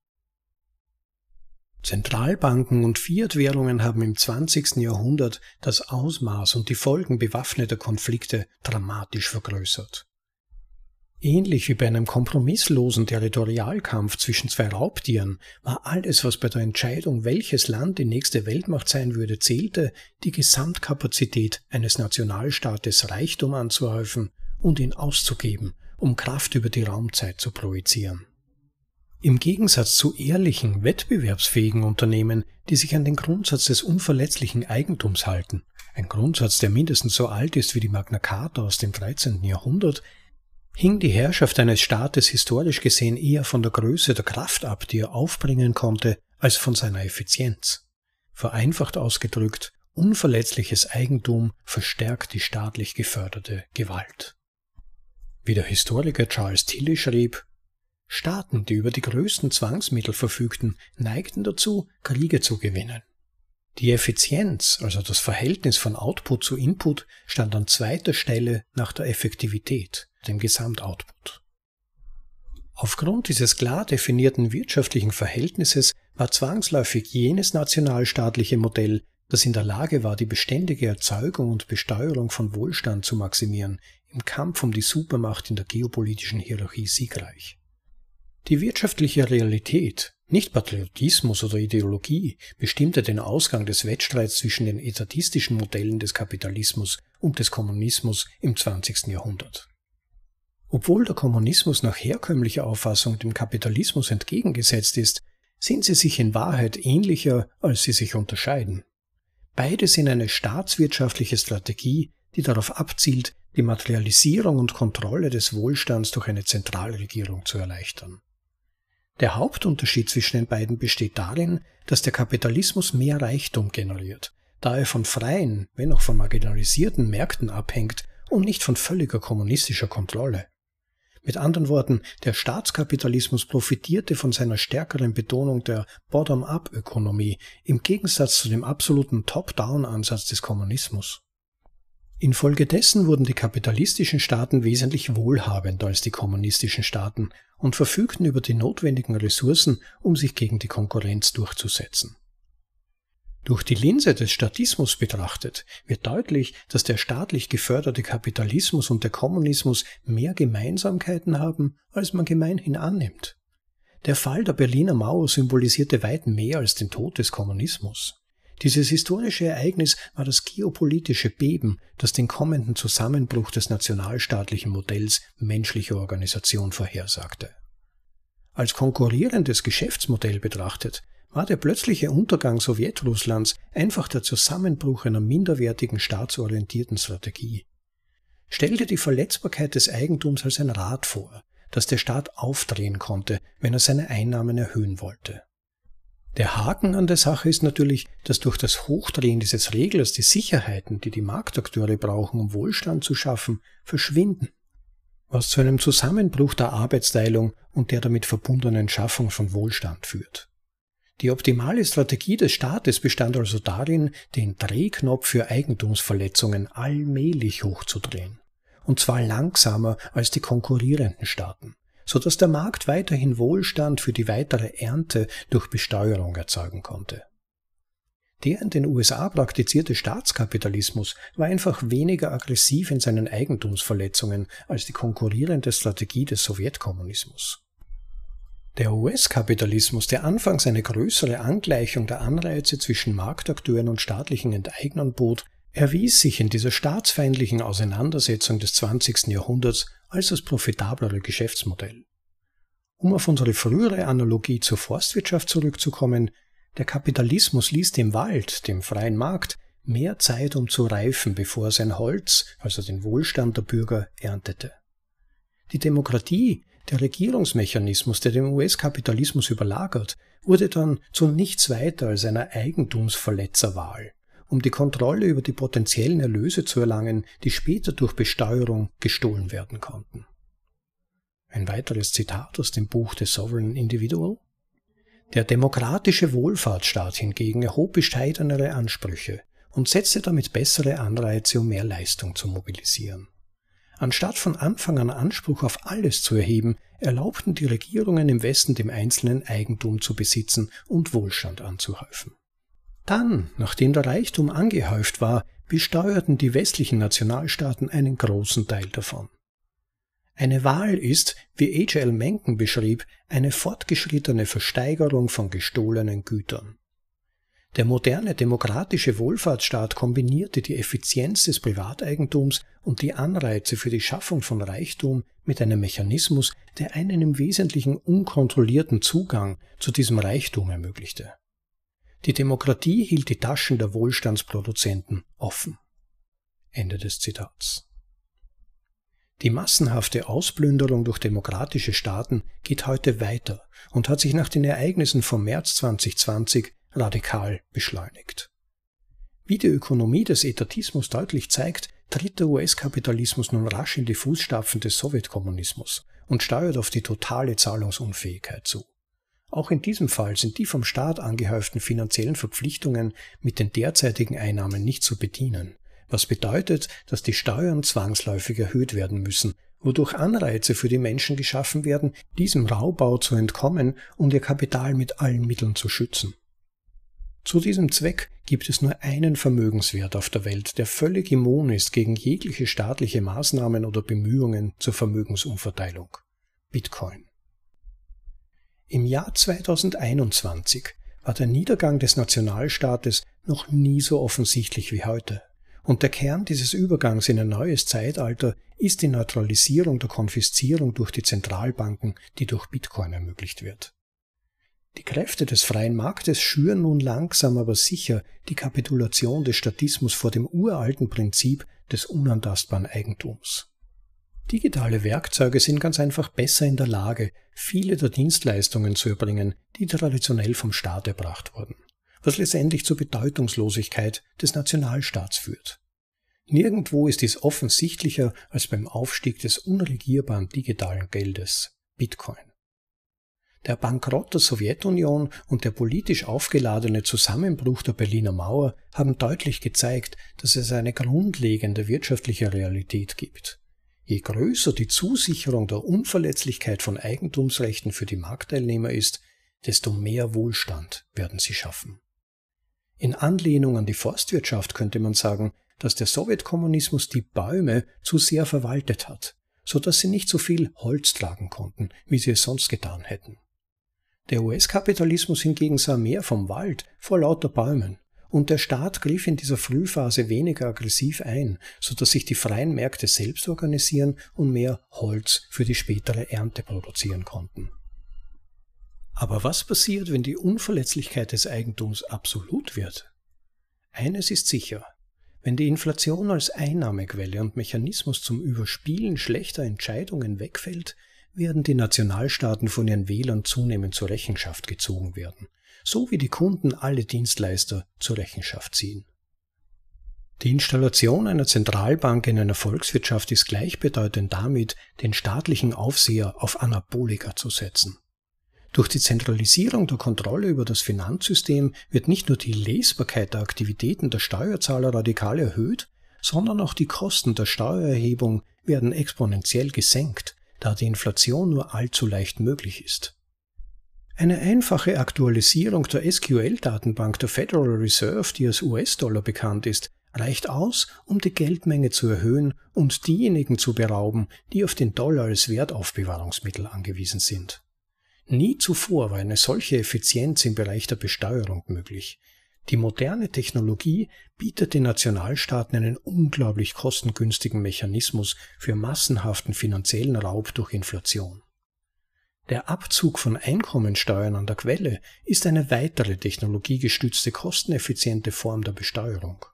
Zentralbanken und Fiat-Währungen haben im 20. Jahrhundert das Ausmaß und die Folgen bewaffneter Konflikte dramatisch vergrößert. Ähnlich wie bei einem kompromisslosen Territorialkampf zwischen zwei Raubtieren war alles, was bei der Entscheidung, welches Land die nächste Weltmacht sein würde, zählte, die Gesamtkapazität eines Nationalstaates Reichtum anzuhäufen und ihn auszugeben, um Kraft über die Raumzeit zu projizieren. Im Gegensatz zu ehrlichen, wettbewerbsfähigen Unternehmen, die sich an den Grundsatz des unverletzlichen Eigentums halten, ein Grundsatz, der mindestens so alt ist wie die Magna Carta aus dem 13. Jahrhundert, hing die Herrschaft eines Staates historisch gesehen eher von der Größe der Kraft ab, die er aufbringen konnte, als von seiner Effizienz. Vereinfacht ausgedrückt, unverletzliches Eigentum verstärkt die staatlich geförderte Gewalt. Wie der Historiker Charles Tilly schrieb, Staaten, die über die größten Zwangsmittel verfügten, neigten dazu, Kriege zu gewinnen. Die Effizienz, also das Verhältnis von Output zu Input, stand an zweiter Stelle nach der Effektivität, dem Gesamtoutput. Aufgrund dieses klar definierten wirtschaftlichen Verhältnisses war zwangsläufig jenes nationalstaatliche Modell, das in der Lage war, die beständige Erzeugung und Besteuerung von Wohlstand zu maximieren, im Kampf um die Supermacht in der geopolitischen Hierarchie siegreich. Die wirtschaftliche Realität, nicht Patriotismus oder Ideologie, bestimmte den Ausgang des Wettstreits zwischen den etatistischen Modellen des Kapitalismus und des Kommunismus im 20. Jahrhundert. Obwohl der Kommunismus nach herkömmlicher Auffassung dem Kapitalismus entgegengesetzt ist, sind sie sich in Wahrheit ähnlicher, als sie sich unterscheiden. Beide sind eine staatswirtschaftliche Strategie, die darauf abzielt, die Materialisierung und Kontrolle des Wohlstands durch eine Zentralregierung zu erleichtern. Der Hauptunterschied zwischen den beiden besteht darin, dass der Kapitalismus mehr Reichtum generiert, da er von freien, wenn auch von marginalisierten Märkten abhängt und nicht von völliger kommunistischer Kontrolle. Mit anderen Worten, der Staatskapitalismus profitierte von seiner stärkeren Betonung der Bottom-up-Ökonomie im Gegensatz zu dem absoluten Top-down-Ansatz des Kommunismus. Infolgedessen wurden die kapitalistischen Staaten wesentlich wohlhabender als die kommunistischen Staaten und verfügten über die notwendigen Ressourcen, um sich gegen die Konkurrenz durchzusetzen. Durch die Linse des Statismus betrachtet wird deutlich, dass der staatlich geförderte Kapitalismus und der Kommunismus mehr Gemeinsamkeiten haben, als man gemeinhin annimmt. Der Fall der Berliner Mauer symbolisierte weit mehr als den Tod des Kommunismus. Dieses historische Ereignis war das geopolitische Beben, das den kommenden Zusammenbruch des nationalstaatlichen Modells menschlicher Organisation vorhersagte. Als konkurrierendes Geschäftsmodell betrachtet, war der plötzliche Untergang Sowjetrusslands einfach der Zusammenbruch einer minderwertigen staatsorientierten Strategie. Stell dir die Verletzbarkeit des Eigentums als ein Rad vor, das der Staat aufdrehen konnte, wenn er seine Einnahmen erhöhen wollte. Der Haken an der Sache ist natürlich, dass durch das Hochdrehen dieses Reglers die Sicherheiten, die die Marktakteure brauchen, um Wohlstand zu schaffen, verschwinden, was zu einem Zusammenbruch der Arbeitsteilung und der damit verbundenen Schaffung von Wohlstand führt. Die optimale Strategie des Staates bestand also darin, den Drehknopf für Eigentumsverletzungen allmählich hochzudrehen. Und zwar langsamer als die konkurrierenden Staaten, so dass der Markt weiterhin Wohlstand für die weitere Ernte durch Besteuerung erzeugen konnte. Der in den USA praktizierte Staatskapitalismus war einfach weniger aggressiv in seinen Eigentumsverletzungen als die konkurrierende Strategie des Sowjetkommunismus. Der US-Kapitalismus, der anfangs eine größere Angleichung der Anreize zwischen Marktakteuren und staatlichen Enteignern bot, erwies sich in dieser staatsfeindlichen Auseinandersetzung des 20. Jahrhunderts als das profitablere Geschäftsmodell. Um auf unsere frühere Analogie zur Forstwirtschaft zurückzukommen, der Kapitalismus ließ dem Wald, dem freien Markt, mehr Zeit, um zu reifen, bevor er sein Holz, also den Wohlstand der Bürger, erntete. Die Demokratie, der Regierungsmechanismus, der den US-Kapitalismus überlagert, wurde dann zu nichts weiter als einer Eigentumsverletzerwahl, um die Kontrolle über die potenziellen Erlöse zu erlangen, die später durch Besteuerung gestohlen werden konnten. Ein weiteres Zitat aus dem Buch The Sovereign Individual. Der demokratische Wohlfahrtsstaat hingegen erhob bescheidenere Ansprüche und setzte damit bessere Anreize, um mehr Leistung zu mobilisieren. Anstatt von Anfang an Anspruch auf alles zu erheben, erlaubten die Regierungen im Westen dem Einzelnen Eigentum zu besitzen und Wohlstand anzuhäufen. Dann, nachdem der Reichtum angehäuft war, besteuerten die westlichen Nationalstaaten einen großen Teil davon. Eine Wahl ist, wie H.L. Mencken beschrieb, eine fortgeschrittene Versteigerung von gestohlenen Gütern. Der moderne demokratische Wohlfahrtsstaat kombinierte die Effizienz des Privateigentums und die Anreize für die Schaffung von Reichtum mit einem Mechanismus, der einen im Wesentlichen unkontrollierten Zugang zu diesem Reichtum ermöglichte. Die Demokratie hielt die Taschen der Wohlstandsproduzenten offen. Ende des Zitats. Die massenhafte Ausplünderung durch demokratische Staaten geht heute weiter und hat sich nach den Ereignissen vom März 2020 radikal beschleunigt. Wie die Ökonomie des Etatismus deutlich zeigt, tritt der US-Kapitalismus nun rasch in die Fußstapfen des Sowjetkommunismus und steuert auf die totale Zahlungsunfähigkeit zu. Auch in diesem Fall sind die vom Staat angehäuften finanziellen Verpflichtungen mit den derzeitigen Einnahmen nicht zu bedienen, was bedeutet, dass die Steuern zwangsläufig erhöht werden müssen, wodurch Anreize für die Menschen geschaffen werden, diesem Raubbau zu entkommen und ihr Kapital mit allen Mitteln zu schützen. Zu diesem Zweck gibt es nur einen Vermögenswert auf der Welt, der völlig immun ist gegen jegliche staatliche Maßnahmen oder Bemühungen zur Vermögensumverteilung. Bitcoin. Im Jahr 2021 war der Niedergang des Nationalstaates noch nie so offensichtlich wie heute. Und der Kern dieses Übergangs in ein neues Zeitalter ist die Neutralisierung der Konfiszierung durch die Zentralbanken, die durch Bitcoin ermöglicht wird. Die Kräfte des freien Marktes schüren nun langsam aber sicher die Kapitulation des Statismus vor dem uralten Prinzip des unantastbaren Eigentums. Digitale Werkzeuge sind ganz einfach besser in der Lage, viele der Dienstleistungen zu erbringen, die traditionell vom Staat erbracht wurden, was letztendlich zur Bedeutungslosigkeit des Nationalstaats führt. Nirgendwo ist dies offensichtlicher als beim Aufstieg des unregierbaren digitalen Geldes, Bitcoin. Der Bankrott der Sowjetunion und der politisch aufgeladene Zusammenbruch der Berliner Mauer haben deutlich gezeigt, dass es eine grundlegende wirtschaftliche Realität gibt. Je größer die Zusicherung der Unverletzlichkeit von Eigentumsrechten für die Marktteilnehmer ist, desto mehr Wohlstand werden sie schaffen. In Anlehnung an die Forstwirtschaft könnte man sagen, dass der Sowjetkommunismus die Bäume zu sehr verwaltet hat, so dass sie nicht so viel Holz tragen konnten, wie sie es sonst getan hätten. Der US-Kapitalismus hingegen sah mehr vom Wald vor lauter Bäumen, und der Staat griff in dieser Frühphase weniger aggressiv ein, so dass sich die freien Märkte selbst organisieren und mehr Holz für die spätere Ernte produzieren konnten. Aber was passiert, wenn die Unverletzlichkeit des Eigentums absolut wird? Eines ist sicher, wenn die Inflation als Einnahmequelle und Mechanismus zum Überspielen schlechter Entscheidungen wegfällt, werden die Nationalstaaten von ihren Wählern zunehmend zur Rechenschaft gezogen werden, so wie die Kunden alle Dienstleister zur Rechenschaft ziehen. Die Installation einer Zentralbank in einer Volkswirtschaft ist gleichbedeutend damit, den staatlichen Aufseher auf Anabolika zu setzen. Durch die Zentralisierung der Kontrolle über das Finanzsystem wird nicht nur die Lesbarkeit der Aktivitäten der Steuerzahler radikal erhöht, sondern auch die Kosten der Steuererhebung werden exponentiell gesenkt, da die Inflation nur allzu leicht möglich ist. Eine einfache Aktualisierung der SQL-Datenbank der Federal Reserve, die als US-Dollar bekannt ist, reicht aus, um die Geldmenge zu erhöhen und diejenigen zu berauben, die auf den Dollar als Wertaufbewahrungsmittel angewiesen sind. Nie zuvor war eine solche Effizienz im Bereich der Besteuerung möglich. Die moderne Technologie bietet den Nationalstaaten einen unglaublich kostengünstigen Mechanismus für massenhaften finanziellen Raub durch Inflation. Der Abzug von Einkommensteuern an der Quelle ist eine weitere technologiegestützte kosteneffiziente Form der Besteuerung.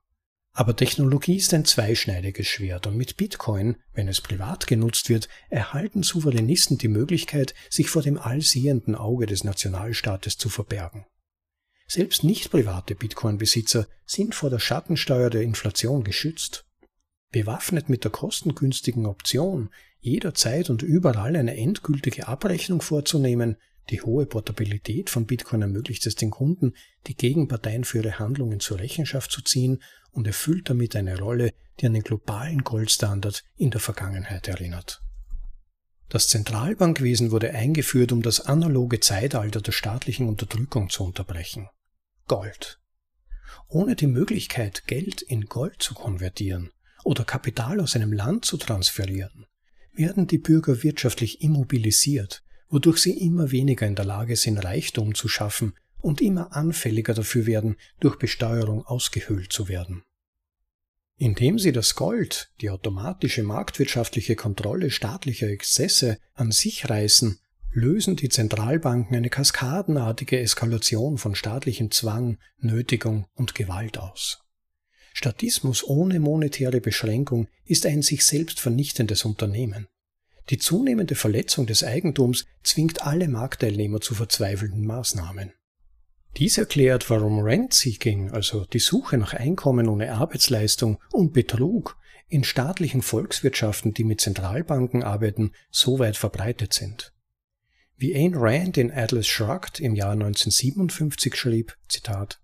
Aber Technologie ist ein zweischneidiges Schwert und mit Bitcoin, wenn es privat genutzt wird, erhalten Souveränisten die Möglichkeit, sich vor dem allsehenden Auge des Nationalstaates zu verbergen. Selbst nicht private Bitcoin-Besitzer sind vor der Schattensteuer der Inflation geschützt. Bewaffnet mit der kostengünstigen Option, jederzeit und überall eine endgültige Abrechnung vorzunehmen, die hohe Portabilität von Bitcoin ermöglicht es den Kunden, die Gegenparteien für ihre Handlungen zur Rechenschaft zu ziehen und erfüllt damit eine Rolle, die an den globalen Goldstandard in der Vergangenheit erinnert. Das Zentralbankwesen wurde eingeführt, um das analoge Zeitalter der staatlichen Unterdrückung zu unterbrechen. Gold. Ohne die Möglichkeit, Geld in Gold zu konvertieren oder Kapital aus einem Land zu transferieren, werden die Bürger wirtschaftlich immobilisiert, wodurch sie immer weniger in der Lage sind, Reichtum zu schaffen und immer anfälliger dafür werden, durch Besteuerung ausgehöhlt zu werden. Indem sie das Gold, die automatische marktwirtschaftliche Kontrolle staatlicher Exzesse an sich reißen lösen die Zentralbanken eine kaskadenartige Eskalation von staatlichem Zwang, Nötigung und Gewalt aus. Statismus ohne monetäre Beschränkung ist ein sich selbst vernichtendes Unternehmen. Die zunehmende Verletzung des Eigentums zwingt alle Marktteilnehmer zu verzweifelnden Maßnahmen. Dies erklärt, warum Rent-Seeking, also die Suche nach Einkommen ohne Arbeitsleistung und Betrug in staatlichen Volkswirtschaften, die mit Zentralbanken arbeiten, so weit verbreitet sind. Wie Ayn Rand in Atlas Shrugged im Jahr 1957 schrieb, Zitat,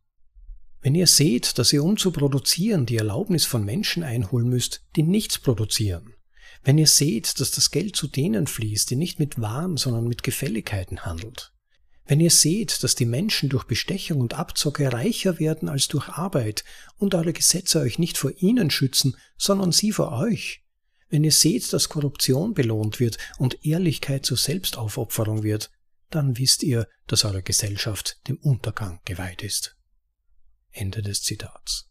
Wenn ihr seht, dass ihr um zu produzieren die Erlaubnis von Menschen einholen müsst, die nichts produzieren, wenn ihr seht, dass das Geld zu denen fließt, die nicht mit Waren, sondern mit Gefälligkeiten handelt, Wenn ihr seht, dass die Menschen durch Bestechung und Abzocke reicher werden als durch Arbeit und eure Gesetze euch nicht vor ihnen schützen, sondern sie vor euch, wenn ihr seht, dass Korruption belohnt wird und Ehrlichkeit zur Selbstaufopferung wird, dann wisst ihr, dass eure Gesellschaft dem Untergang geweiht ist. Ende des Zitats.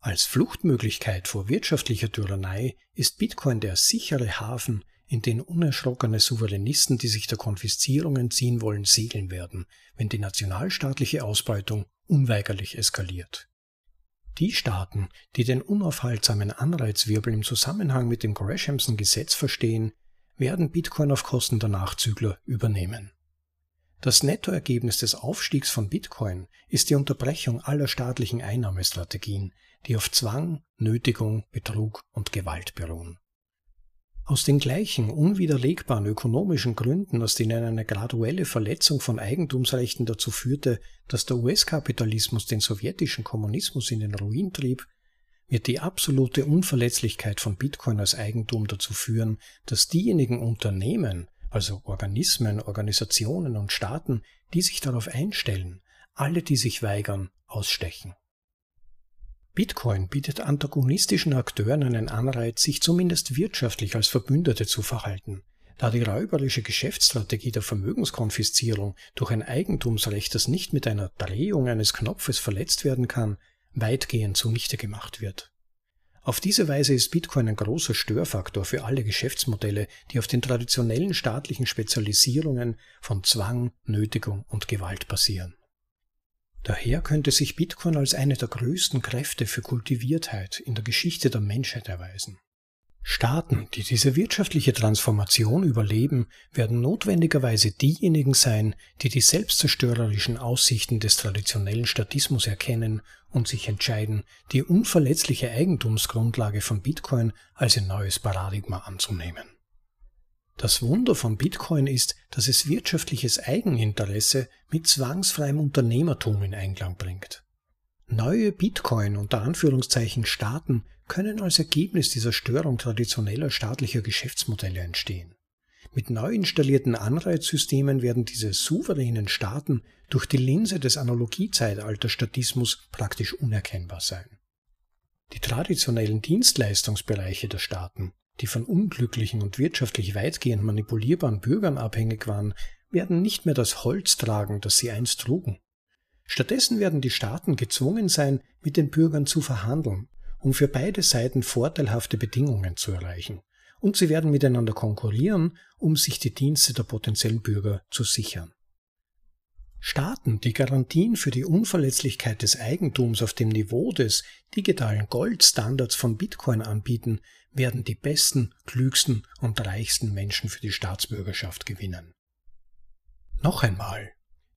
Als Fluchtmöglichkeit vor wirtschaftlicher Tyrannei ist Bitcoin der sichere Hafen, in den unerschrockene Souveränisten, die sich der Konfiszierung entziehen wollen, segeln werden, wenn die nationalstaatliche Ausbeutung unweigerlich eskaliert. Die Staaten, die den unaufhaltsamen Anreizwirbel im Zusammenhang mit dem Greshamson Gesetz verstehen, werden Bitcoin auf Kosten der Nachzügler übernehmen. Das Nettoergebnis des Aufstiegs von Bitcoin ist die Unterbrechung aller staatlichen Einnahmestrategien, die auf Zwang, Nötigung, Betrug und Gewalt beruhen. Aus den gleichen unwiderlegbaren ökonomischen Gründen, aus denen eine graduelle Verletzung von Eigentumsrechten dazu führte, dass der US-Kapitalismus den sowjetischen Kommunismus in den Ruin trieb, wird die absolute Unverletzlichkeit von Bitcoin als Eigentum dazu führen, dass diejenigen Unternehmen, also Organismen, Organisationen und Staaten, die sich darauf einstellen, alle, die sich weigern, ausstechen. Bitcoin bietet antagonistischen Akteuren einen Anreiz, sich zumindest wirtschaftlich als Verbündete zu verhalten, da die räuberische Geschäftsstrategie der Vermögenskonfiszierung durch ein Eigentumsrecht, das nicht mit einer Drehung eines Knopfes verletzt werden kann, weitgehend zunichte gemacht wird. Auf diese Weise ist Bitcoin ein großer Störfaktor für alle Geschäftsmodelle, die auf den traditionellen staatlichen Spezialisierungen von Zwang, Nötigung und Gewalt basieren. Daher könnte sich Bitcoin als eine der größten Kräfte für Kultiviertheit in der Geschichte der Menschheit erweisen. Staaten, die diese wirtschaftliche Transformation überleben, werden notwendigerweise diejenigen sein, die die selbstzerstörerischen Aussichten des traditionellen Statismus erkennen und sich entscheiden, die unverletzliche Eigentumsgrundlage von Bitcoin als ein neues Paradigma anzunehmen. Das Wunder von Bitcoin ist, dass es wirtschaftliches Eigeninteresse mit zwangsfreiem Unternehmertum in Einklang bringt. Neue Bitcoin unter Anführungszeichen Staaten können als Ergebnis dieser Störung traditioneller staatlicher Geschäftsmodelle entstehen. Mit neu installierten Anreizsystemen werden diese souveränen Staaten durch die Linse des Analogiezeitalterstatismus praktisch unerkennbar sein. Die traditionellen Dienstleistungsbereiche der Staaten, die von unglücklichen und wirtschaftlich weitgehend manipulierbaren Bürgern abhängig waren, werden nicht mehr das Holz tragen, das sie einst trugen. Stattdessen werden die Staaten gezwungen sein, mit den Bürgern zu verhandeln, um für beide Seiten vorteilhafte Bedingungen zu erreichen. Und sie werden miteinander konkurrieren, um sich die Dienste der potenziellen Bürger zu sichern. Staaten, die Garantien für die Unverletzlichkeit des Eigentums auf dem Niveau des digitalen Goldstandards von Bitcoin anbieten, werden die besten, klügsten und reichsten Menschen für die Staatsbürgerschaft gewinnen. Noch einmal,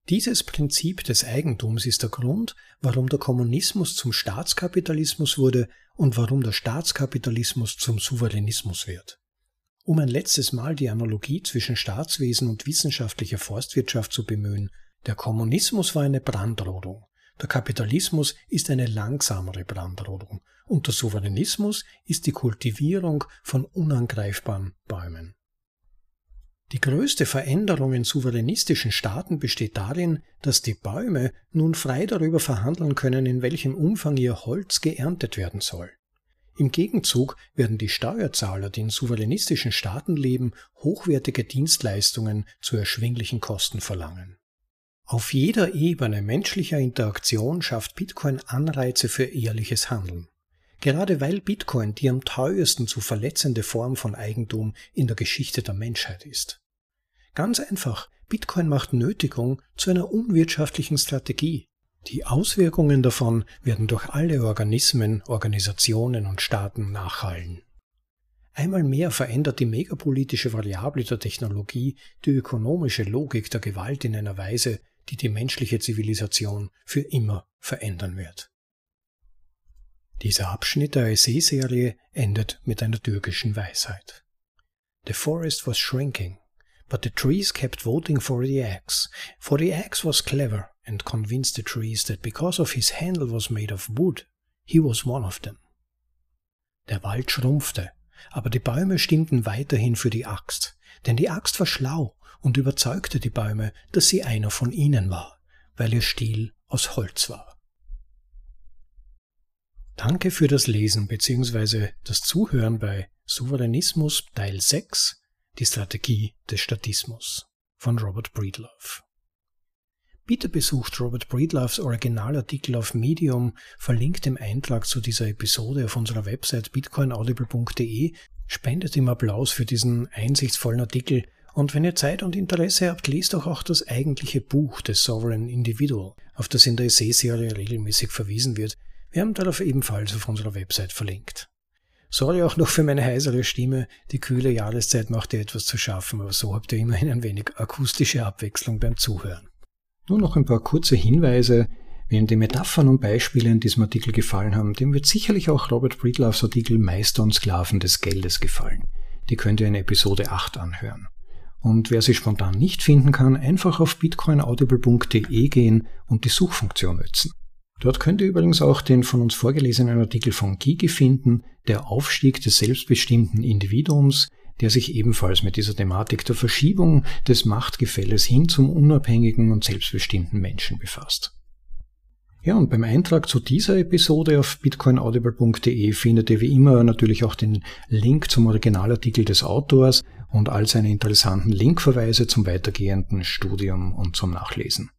dieses Prinzip des Eigentums ist der Grund, warum der Kommunismus zum Staatskapitalismus wurde und warum der Staatskapitalismus zum Souveränismus wird. Um ein letztes Mal die Analogie zwischen Staatswesen und wissenschaftlicher Forstwirtschaft zu bemühen, der Kommunismus war eine Brandrodung, der Kapitalismus ist eine langsamere Brandrodung und der Souveränismus ist die Kultivierung von unangreifbaren Bäumen. Die größte Veränderung in souveränistischen Staaten besteht darin, dass die Bäume nun frei darüber verhandeln können, in welchem Umfang ihr Holz geerntet werden soll. Im Gegenzug werden die Steuerzahler, die in souveränistischen Staaten leben, hochwertige Dienstleistungen zu erschwinglichen Kosten verlangen. Auf jeder Ebene menschlicher Interaktion schafft Bitcoin Anreize für ehrliches Handeln. Gerade weil Bitcoin die am teuersten zu verletzende Form von Eigentum in der Geschichte der Menschheit ist. Ganz einfach, Bitcoin macht Nötigung zu einer unwirtschaftlichen Strategie. Die Auswirkungen davon werden durch alle Organismen, Organisationen und Staaten nachhallen. Einmal mehr verändert die megapolitische Variable der Technologie die ökonomische Logik der Gewalt in einer Weise, die die menschliche Zivilisation für immer verändern wird. Dieser Abschnitt der Essay-Serie endet mit einer türkischen Weisheit. The forest was shrinking, but the trees kept voting for the axe, for the axe was clever and convinced the trees that because of his handle was made of wood, he was one of them. Der Wald schrumpfte, aber die Bäume stimmten weiterhin für die Axt, denn die Axt war schlau und überzeugte die Bäume, dass sie einer von ihnen war, weil ihr Stiel aus Holz war. Danke für das Lesen bzw. das Zuhören bei Souveränismus Teil 6, die Strategie des Statismus von Robert Breedlove. Bitte besucht Robert Breedloves Originalartikel auf Medium, verlinkt im Eintrag zu dieser Episode auf unserer Website bitcoinaudible.de, spendet ihm Applaus für diesen einsichtsvollen Artikel und wenn ihr Zeit und Interesse habt, lest doch auch das eigentliche Buch des Sovereign Individual, auf das in der Essay-Serie regelmäßig verwiesen wird. Wir haben darauf ebenfalls auf unserer Website verlinkt. Sorry auch noch für meine heisere Stimme, die kühle Jahreszeit macht ihr etwas zu schaffen, aber so habt ihr immerhin ein wenig akustische Abwechslung beim Zuhören. Nur noch ein paar kurze Hinweise. Wem die Metaphern und Beispiele in diesem Artikel gefallen haben, dem wird sicherlich auch Robert Breedloves Artikel Meister und Sklaven des Geldes gefallen. Die könnt ihr in Episode 8 anhören. Und wer sie spontan nicht finden kann, einfach auf bitcoinaudible.de gehen und die Suchfunktion nutzen. Dort könnt ihr übrigens auch den von uns vorgelesenen Artikel von Gigi finden, der Aufstieg des selbstbestimmten Individuums, der sich ebenfalls mit dieser Thematik der Verschiebung des Machtgefälles hin zum unabhängigen und selbstbestimmten Menschen befasst. Ja, und beim Eintrag zu dieser Episode auf bitcoinaudible.de findet ihr wie immer natürlich auch den Link zum Originalartikel des Autors und all seine interessanten Linkverweise zum weitergehenden Studium und zum Nachlesen.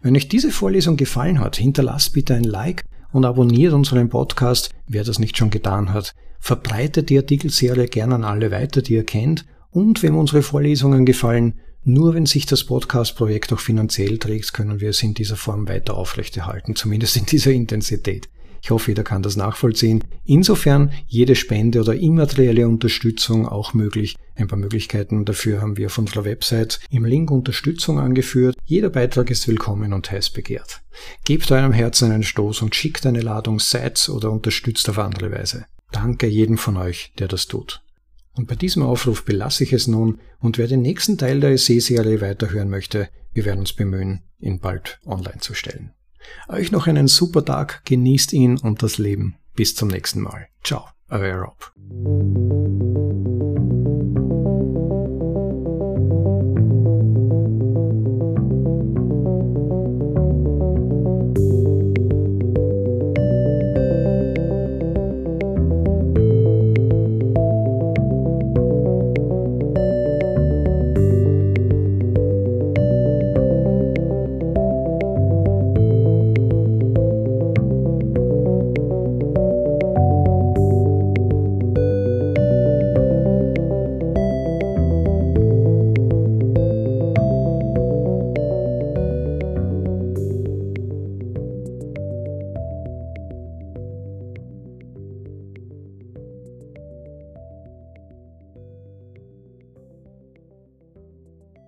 Wenn euch diese Vorlesung gefallen hat, hinterlasst bitte ein Like und abonniert unseren Podcast, wer das nicht schon getan hat. Verbreitet die Artikelserie gerne an alle weiter, die ihr kennt. Und wem unsere Vorlesungen gefallen, nur wenn sich das Podcast-Projekt auch finanziell trägt, können wir es in dieser Form weiter aufrechterhalten, zumindest in dieser Intensität. Ich hoffe, jeder kann das nachvollziehen. Insofern jede Spende oder immaterielle Unterstützung auch möglich. Ein paar Möglichkeiten dafür haben wir auf unserer Website im Link Unterstützung angeführt. Jeder Beitrag ist willkommen und heiß begehrt. Gebt eurem Herzen einen Stoß und schickt eine Ladung Sites oder unterstützt auf andere Weise. Danke jedem von euch, der das tut. Und bei diesem Aufruf belasse ich es nun und wer den nächsten Teil der Essay-Serie weiterhören möchte, wir werden uns bemühen, ihn bald online zu stellen. Euch noch einen super Tag, genießt ihn und das Leben. Bis zum nächsten Mal. Ciao, euer Rob.